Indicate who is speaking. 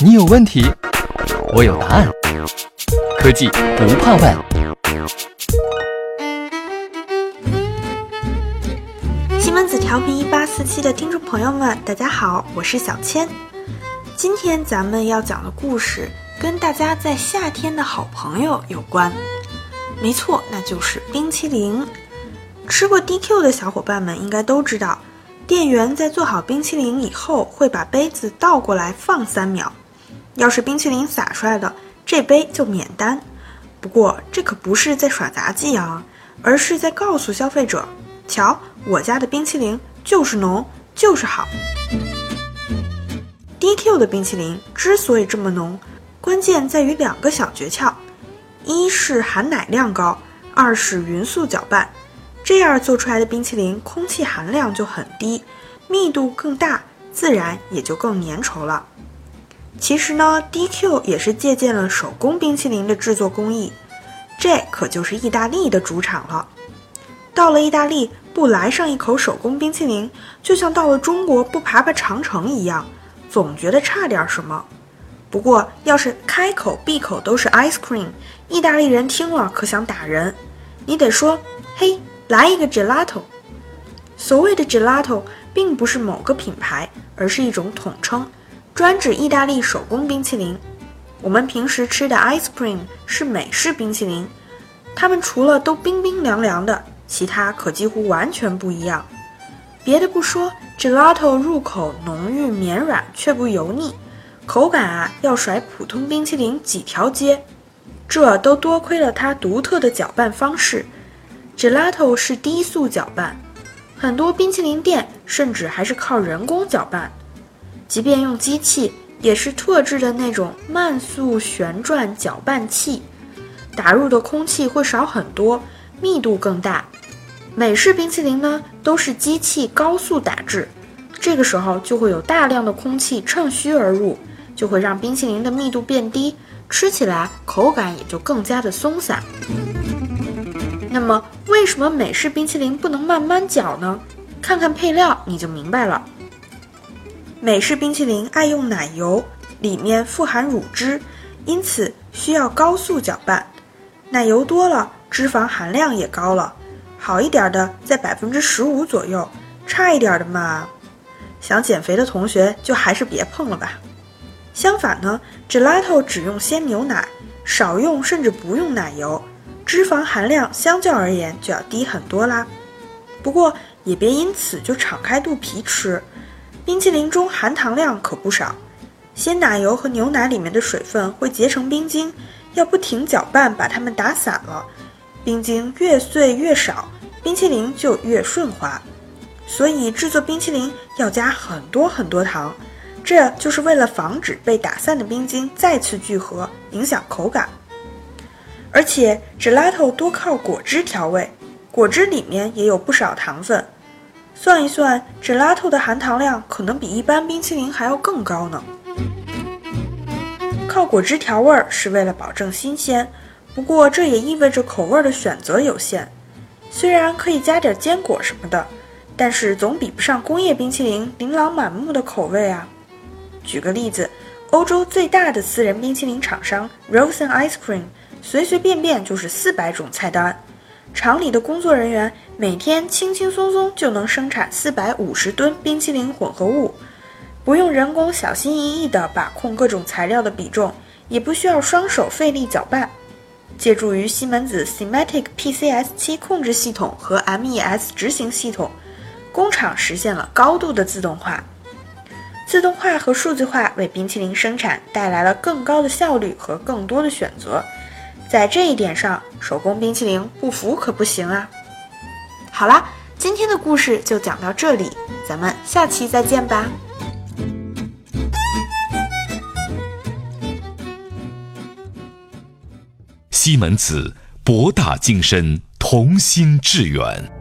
Speaker 1: 你有问题，我有答案。科技不怕问。
Speaker 2: 西门子调频一八四七的听众朋友们，大家好，我是小千。今天咱们要讲的故事跟大家在夏天的好朋友有关。没错，那就是冰淇淋。吃过 DQ 的小伙伴们应该都知道。店员在做好冰淇淋以后，会把杯子倒过来放三秒。要是冰淇淋洒出来的，这杯就免单。不过这可不是在耍杂技啊，而是在告诉消费者：瞧，我家的冰淇淋就是浓，就是好。DQ 的冰淇淋之所以这么浓，关键在于两个小诀窍：一是含奶量高，二是匀速搅拌。这样做出来的冰淇淋，空气含量就很低，密度更大，自然也就更粘稠了。其实呢，DQ 也是借鉴了手工冰淇淋的制作工艺，这可就是意大利的主场了。到了意大利不来上一口手工冰淇淋，就像到了中国不爬爬长城一样，总觉得差点什么。不过要是开口闭口都是 ice cream，意大利人听了可想打人。你得说，嘿。来一个 gelato。所谓的 gelato 并不是某个品牌，而是一种统称，专指意大利手工冰淇淋。我们平时吃的 ice cream 是美式冰淇淋，它们除了都冰冰凉凉的，其他可几乎完全不一样。别的不说，gelato 入口浓郁绵软却不油腻，口感啊要甩普通冰淇淋几条街。这都多亏了它独特的搅拌方式。Gelato 是低速搅拌，很多冰淇淋店甚至还是靠人工搅拌。即便用机器，也是特制的那种慢速旋转搅拌器，打入的空气会少很多，密度更大。美式冰淇淋呢，都是机器高速打制，这个时候就会有大量的空气趁虚而入，就会让冰淇淋的密度变低，吃起来口感也就更加的松散。那么，为什么美式冰淇淋不能慢慢搅呢？看看配料你就明白了。美式冰淇淋爱用奶油，里面富含乳汁，因此需要高速搅拌。奶油多了，脂肪含量也高了。好一点的在百分之十五左右，差一点的嘛，想减肥的同学就还是别碰了吧。相反呢，gelato 只用鲜牛奶，少用甚至不用奶油。脂肪含量相较而言就要低很多啦，不过也别因此就敞开肚皮吃，冰淇淋中含糖量可不少，鲜奶油和牛奶里面的水分会结成冰晶，要不停搅拌把它们打散了，冰晶越碎越少，冰淇淋就越顺滑，所以制作冰淇淋要加很多很多糖，这就是为了防止被打散的冰晶再次聚合，影响口感。而且，gelato 多靠果汁调味，果汁里面也有不少糖分。算一算，gelato 的含糖量可能比一般冰淇淋还要更高呢。靠果汁调味儿是为了保证新鲜，不过这也意味着口味的选择有限。虽然可以加点坚果什么的，但是总比不上工业冰淇淋琳琅满目的口味啊。举个例子，欧洲最大的私人冰淇淋厂商 Rosen Ice Cream。随随便便就是四百种菜单，厂里的工作人员每天轻轻松松就能生产四百五十吨冰淇淋混合物，不用人工小心翼翼地把控各种材料的比重，也不需要双手费力搅拌，借助于西门子 Simatic PCS 七控制系统和 MES 执行系统，工厂实现了高度的自动化。自动化和数字化为冰淇淋生产带来了更高的效率和更多的选择。在这一点上，手工冰淇淋不服可不行啊！好啦，今天的故事就讲到这里，咱们下期再见吧。
Speaker 3: 西门子，博大精深，同心致远。